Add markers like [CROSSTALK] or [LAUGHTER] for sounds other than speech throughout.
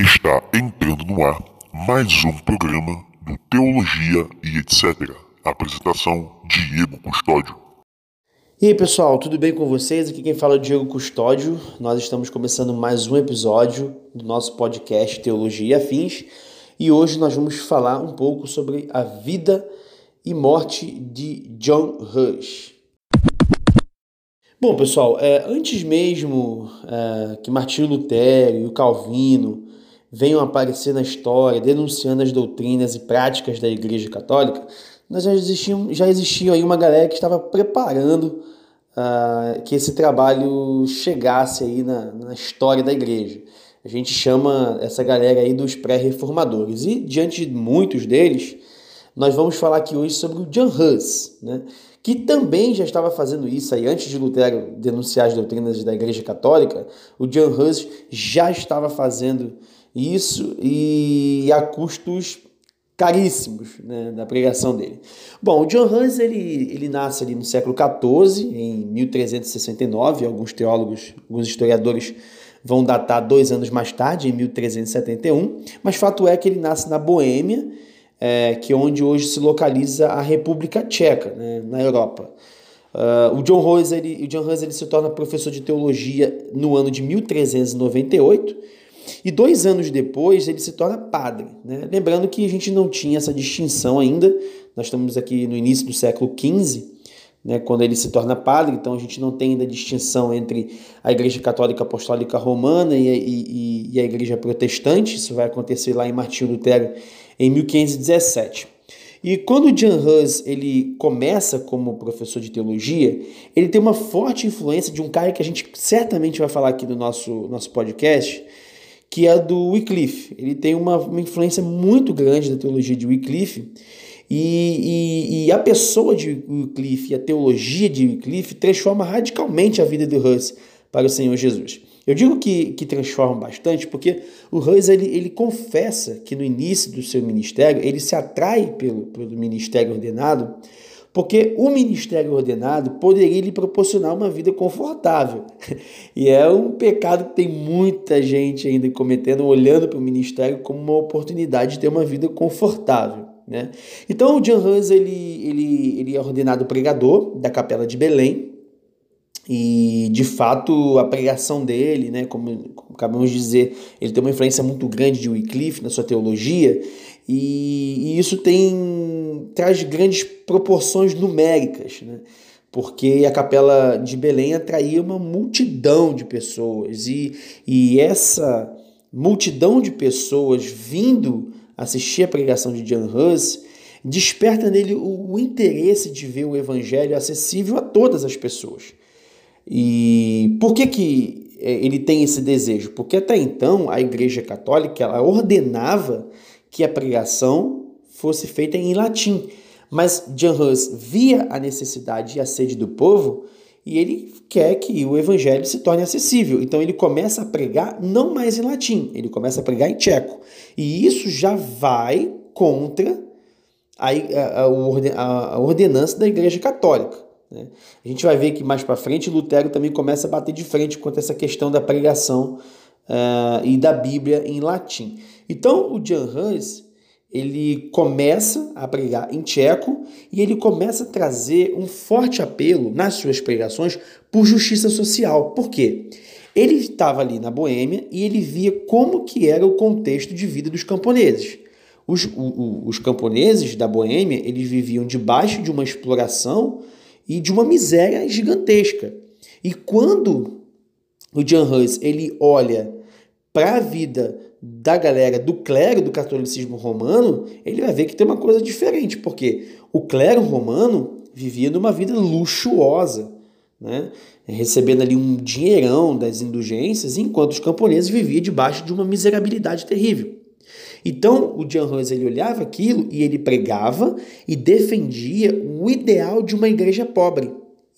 Está entrando no ar mais um programa do Teologia e etc. Apresentação Diego Custódio. E aí pessoal, tudo bem com vocês? Aqui quem fala é Diego Custódio. Nós estamos começando mais um episódio do nosso podcast Teologia e Afins e hoje nós vamos falar um pouco sobre a vida e morte de John Hush. Bom, pessoal, é, antes mesmo é, que Martinho Lutero e o Calvino venham aparecer na história denunciando as doutrinas e práticas da Igreja Católica, nós já existiam, já existia aí uma galera que estava preparando uh, que esse trabalho chegasse aí na, na história da Igreja. A gente chama essa galera aí dos pré-reformadores. E diante de muitos deles, nós vamos falar aqui hoje sobre o John Hus, né? que também já estava fazendo isso aí antes de Lutero denunciar as doutrinas da Igreja Católica, o John Hus já estava fazendo isso e a custos caríssimos né, da pregação dele. Bom, o John Hus ele, ele nasce ali no século XIV, em 1369, alguns teólogos, alguns historiadores vão datar dois anos mais tarde, em 1371, mas fato é que ele nasce na Boêmia, é, que é onde hoje se localiza a República Tcheca, né, na Europa. Uh, o John Hus, ele, o John Hus ele se torna professor de teologia no ano de 1398 e dois anos depois ele se torna padre. Né? Lembrando que a gente não tinha essa distinção ainda, nós estamos aqui no início do século XV, né, quando ele se torna padre, então a gente não tem ainda distinção entre a Igreja Católica Apostólica Romana e, e, e a Igreja Protestante, isso vai acontecer lá em Martinho Lutero em 1517. E quando Jan Hus ele começa como professor de teologia, ele tem uma forte influência de um cara que a gente certamente vai falar aqui no nosso, nosso podcast, que é do Wycliffe. Ele tem uma, uma influência muito grande da teologia de Wycliffe, e, e, e, a pessoa de Wycliffe e a teologia de Wycliffe transforma radicalmente a vida do Hus para o Senhor Jesus. Eu digo que, que transforma bastante porque o Hus ele, ele confessa que no início do seu ministério ele se atrai pelo, pelo ministério ordenado porque o ministério ordenado poderia lhe proporcionar uma vida confortável. [LAUGHS] E é um pecado que tem muita gente ainda cometendo, olhando para o ministério como uma oportunidade de ter uma vida confortável. Né? Então o John Hans ele, ele, ele é ordenado pregador da capela de Belém e de fato a pregação dele, né, como, como acabamos de dizer, ele tem uma influência muito grande de Wycliffe na sua teologia e, e isso tem traz grandes proporções numéricas, né? porque a capela de Belém atraía uma multidão de pessoas e, e essa multidão de pessoas vindo assistir a pregação de John Hus, desperta nele o, o interesse de ver o evangelho acessível a todas as pessoas. E por que, que é, ele tem esse desejo? Porque até então a Igreja Católica ela ordenava que a pregação fosse feita em latim. Mas John Hus via a necessidade e a sede do povo e ele quer que o evangelho se torne acessível. Então ele começa a pregar não mais em latim, ele começa a pregar em tcheco. E isso já vai contra a, a, a ordenança da Igreja Católica. Né? A gente vai ver que mais para frente Lutero também começa a bater de frente contra essa questão da pregação uh, e da Bíblia em latim. Então o Jan Hans ele começa a pregar em tcheco e ele começa a trazer um forte apelo nas suas pregações por justiça social. Por quê? Ele estava ali na Boêmia e ele via como que era o contexto de vida dos camponeses. Os, o, os camponeses da Boêmia eles viviam debaixo de uma exploração e de uma miséria gigantesca. E quando o Jan Hus ele olha para a vida da galera do clero do catolicismo romano, ele vai ver que tem uma coisa diferente, porque o clero romano vivia numa vida luxuosa, né? recebendo ali um dinheirão das indulgências, enquanto os camponeses viviam debaixo de uma miserabilidade terrível. Então, o John Hus ele olhava aquilo e ele pregava e defendia o ideal de uma igreja pobre.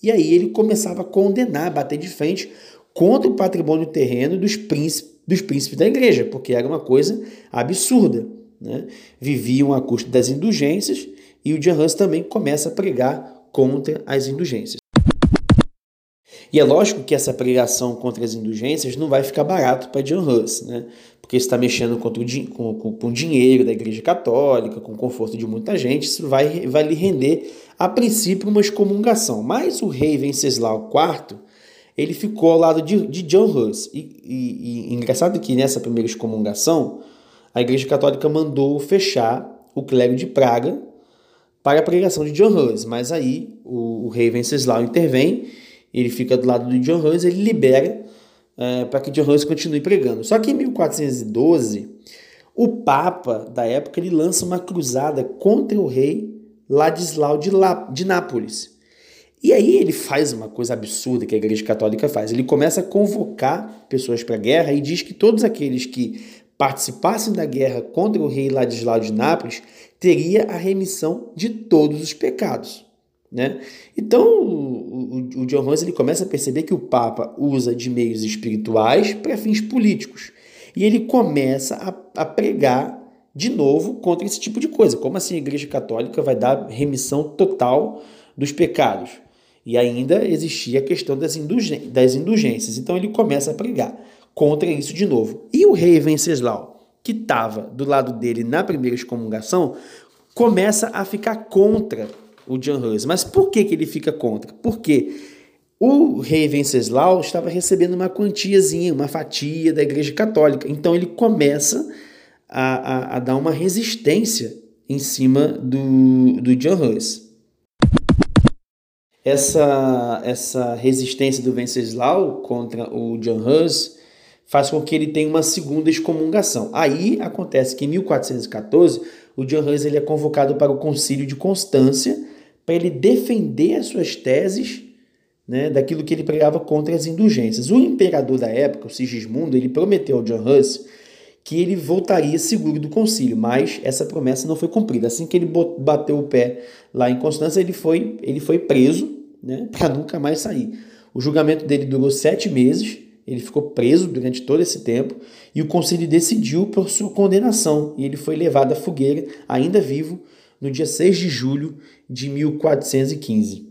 E aí ele começava a condenar, bater de frente contra o patrimônio terreno dos príncipes dos príncipes da igreja, porque era uma coisa absurda. Né? Viviam a custo das indulgências e o John Hus também começa a pregar contra as indulgências. E é lógico que essa pregação contra as indulgências não vai ficar barato para John Hus, né? porque está mexendo com, com, com dinheiro da Igreja Católica, com o conforto de muita gente, isso vai, vai lhe render, a princípio, uma excomungação. Mas o rei Venceslau IV, ele ficou ao lado de, de John Hus. E, e, e engraçado que nessa primeira excomungação, a Igreja Católica mandou fechar o clero de Praga para a pregação de John Hus. Mas aí o, o rei Venceslau intervém, ele fica do lado de John Hus, ele libera é, para que John Hus continue pregando. Só que em 1412, o Papa da época ele lança uma cruzada contra o rei Ladislau de, La, de Nápoles. E aí ele faz uma coisa absurda que a Igreja Católica faz. Ele começa a convocar pessoas para a guerra e diz que todos aqueles que participassem da guerra contra o rei Ladislau de Nápoles teria a remissão de todos os pecados. Né? Então, o, o, o John Rose ele começa a perceber que o Papa usa de meios espirituais para fins políticos. E ele começa a, a pregar de novo contra esse tipo de coisa. Como assim a Igreja Católica vai dar remissão total dos pecados? E ainda existia a questão das, indulgências. Então ele começa a pregar contra isso de novo. E o rei Venceslau, que estava do lado dele na primeira excomungação, começa a ficar contra o John Hus. Mas por que, que ele fica contra? Porque o rei Venceslau estava recebendo uma quantiazinha, uma fatia da Igreja Católica. Então ele começa a, a, a dar uma resistência em cima do, do John Hus. Essa, essa resistência do Venceslau contra o John Hus faz com que ele tenha uma segunda excomungação. Aí acontece que em 1414 o John Hus ele é convocado para o concílio de Constância para ele defender as suas teses né, daquilo que ele pregava contra as indulgências. O imperador da época, o Sigismundo, ele prometeu ao John Hus que ele voltaria seguro do concílio, mas essa promessa não foi cumprida. Assim que ele bateu o pé lá em Constância, ele foi, ele foi preso né, [LAUGHS] para nunca mais sair. O julgamento dele durou sete meses, ele ficou preso durante todo esse tempo e o concílio decidiu por sua condenação e ele foi levado à fogueira, ainda vivo, no dia 6 de julho de 1415. Uh,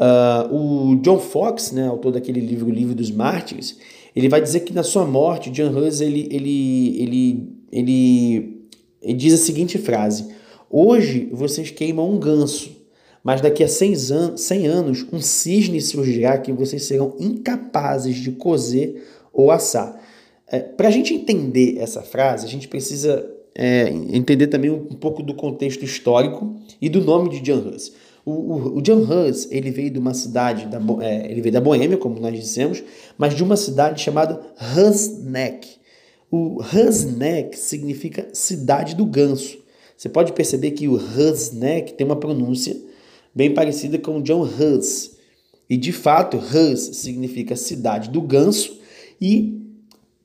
ah, o John Fox, né, autor daquele livro, o Livro dos Mártires, ele vai dizer que na sua morte, John Hus ele, ele, ele, ele, ele diz a seguinte frase: Hoje vocês queimam um ganso, mas daqui a 100 anos, 100 anos um cisne surgirá que vocês serão incapazes de cozer ou assar. É, Para a gente entender essa frase, a gente precisa é, entender também um, um, pouco do contexto histórico e do nome de John Hus. O, o, o John Hus ele veio de uma cidade, da, é, ele veio da Boêmia, como nós dissemos, mas de uma cidade chamada Husneck. O Husneck significa cidade do ganso. Você pode perceber que o Husneck tem uma pronúncia bem parecida com o John Hus. E de fato, Hus significa cidade do ganso e,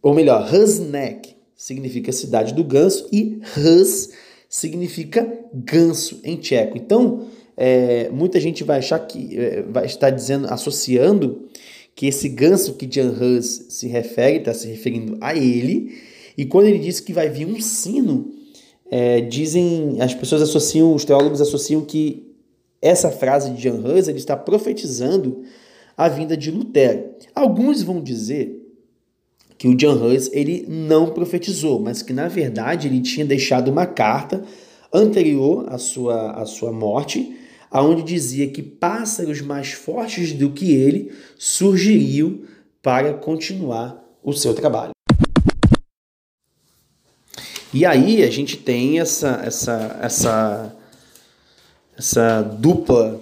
ou melhor, Husneck significa cidade do ganso e Hus significa ganso em tcheco. Então, é, muita gente vai achar que é, vai estar dizendo, associando que esse ganso que Jan Hus se refere, está se referindo a ele, e quando ele diz que vai vir um sino, é, dizem, as pessoas associam, os teólogos associam que essa frase de Jan Hus ele está profetizando a vinda de Lutero. Alguns vão dizer que o John Hus ele não profetizou, mas que na verdade ele tinha deixado uma carta anterior à sua, à sua morte, aonde dizia que pássaros mais fortes do que ele surgiriam para continuar o seu trabalho. E aí a gente tem essa essa essa essa dupla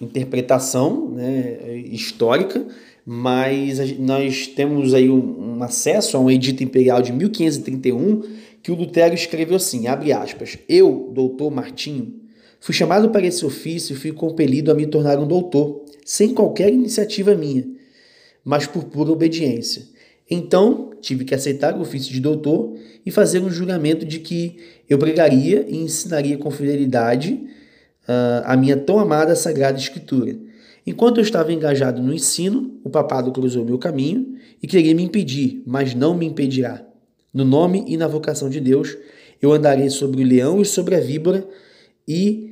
interpretação né, histórica mas nós temos aí um, um, acesso a um edito imperial de 1531 que o Lutero escreveu assim, abre aspas, eu, doutor Martinho, fui chamado para esse ofício e fui compelido a me tornar um doutor, sem qualquer iniciativa minha, mas por pura obediência. Então, tive que aceitar o ofício de doutor e fazer um juramento de que eu pregaria e ensinaria com fidelidade uh, a minha tão amada Sagrada Escritura, Enquanto eu estava engajado no ensino, o papado cruzou meu caminho e queria me impedir, mas não me impedirá. No nome e na vocação de Deus, eu andarei sobre o leão e sobre a víbora e,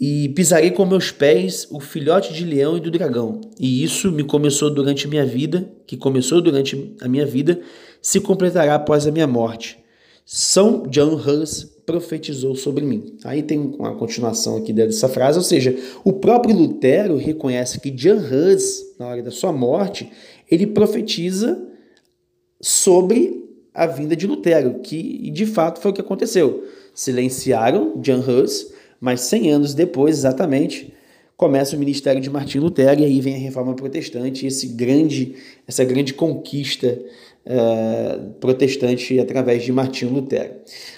e pisarei com meus pés o filhote de leão e do dragão. E isso me começou durante minha vida, que começou durante a minha vida, se completará após a minha morte. São John Hus profetizou sobre mim. Aí tem uma continuação aqui dessa frase, ou seja, o próprio Lutero reconhece que John Hus, na hora da sua morte, ele profetiza sobre a vinda de Lutero, que de fato foi o que aconteceu. Silenciaram John Hus, mas 100 anos depois, exatamente, começa o ministério de Martim Lutero e aí vem a Reforma Protestante, esse grande, essa grande conquista uh, protestante através de Martim Lutero.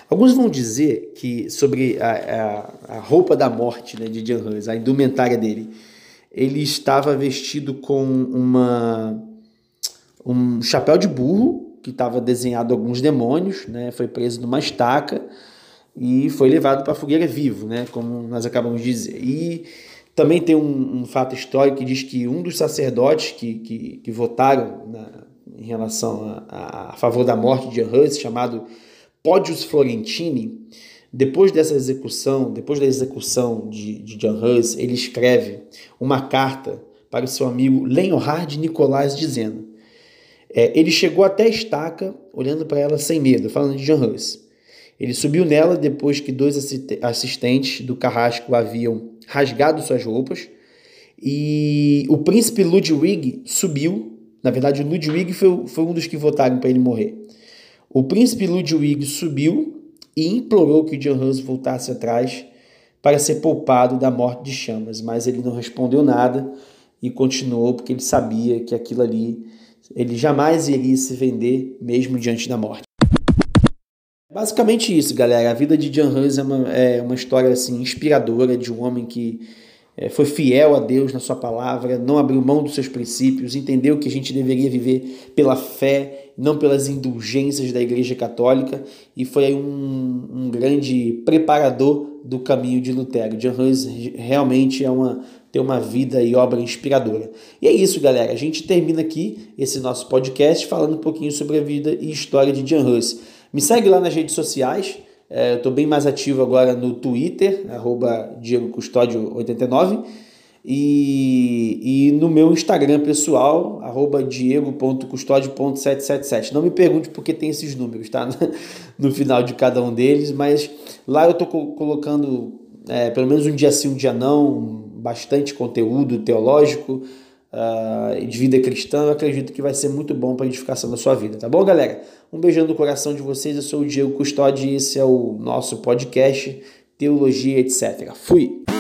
Alguns vão dizer que sobre a, a, a roupa da morte né, de Jan Hus, a indumentária dele, ele estava vestido com uma um chapéu de burro que estava desenhado alguns demônios, né, foi preso numa estaca e foi levado para a fogueira vivo, né, como nós acabamos de dizer. E também tem um, um fato histórico que diz que um dos sacerdotes que, que, que votaram na, em relação a, a, favor da morte de Hus, chamado Podius Florentini, depois dessa execução, depois da execução de, de John Hus, ele escreve uma carta para o seu amigo Leonhard Nicolás dizendo: é, ele chegou até a estaca, olhando para ela sem medo, falando de John Hus. Ele subiu nela depois que dois assistentes do carrasco haviam rasgado suas roupas. E o príncipe Ludwig subiu. Na verdade, Ludwig foi, foi um dos que votaram para ele morrer. O príncipe Ludwig subiu e implorou que John Hus voltasse atrás para ser poupado da morte de chamas, mas ele não respondeu nada e continuou porque ele sabia que aquilo ali ele jamais iria se vender mesmo diante da morte. Basicamente isso, galera. A vida de John Hus é uma, é uma história assim, inspiradora de um homem que é, foi fiel a Deus na sua palavra, não abriu mão dos seus princípios, entendeu que a gente deveria viver pela fé, não pelas indulgências da Igreja Católica, e foi um, um grande preparador do caminho de Lutero. John Hus realmente é uma, tem uma vida e obra inspiradora. E é isso, galera. A gente termina aqui esse nosso podcast falando um pouquinho sobre a vida e história de John Hus. Me segue lá nas redes sociais. É, eu estou bem mais ativo agora no Twitter, arroba Diego Custódio 89 e, e no meu Instagram pessoal, arroba diego.custódio.777. Não me pergunte por que tem esses números, tá? [LAUGHS] No final de cada um deles, mas lá eu estou colocando é, pelo menos um dia sim, um dia não, bastante conteúdo teológico, uh, de vida cristã, eu acredito que vai ser muito bom para a edificação da sua vida, tá bom, galera? Um beijão no coração de vocês, eu sou o Diego Custódio e esse é o nosso podcast Teologia, etc. Fui!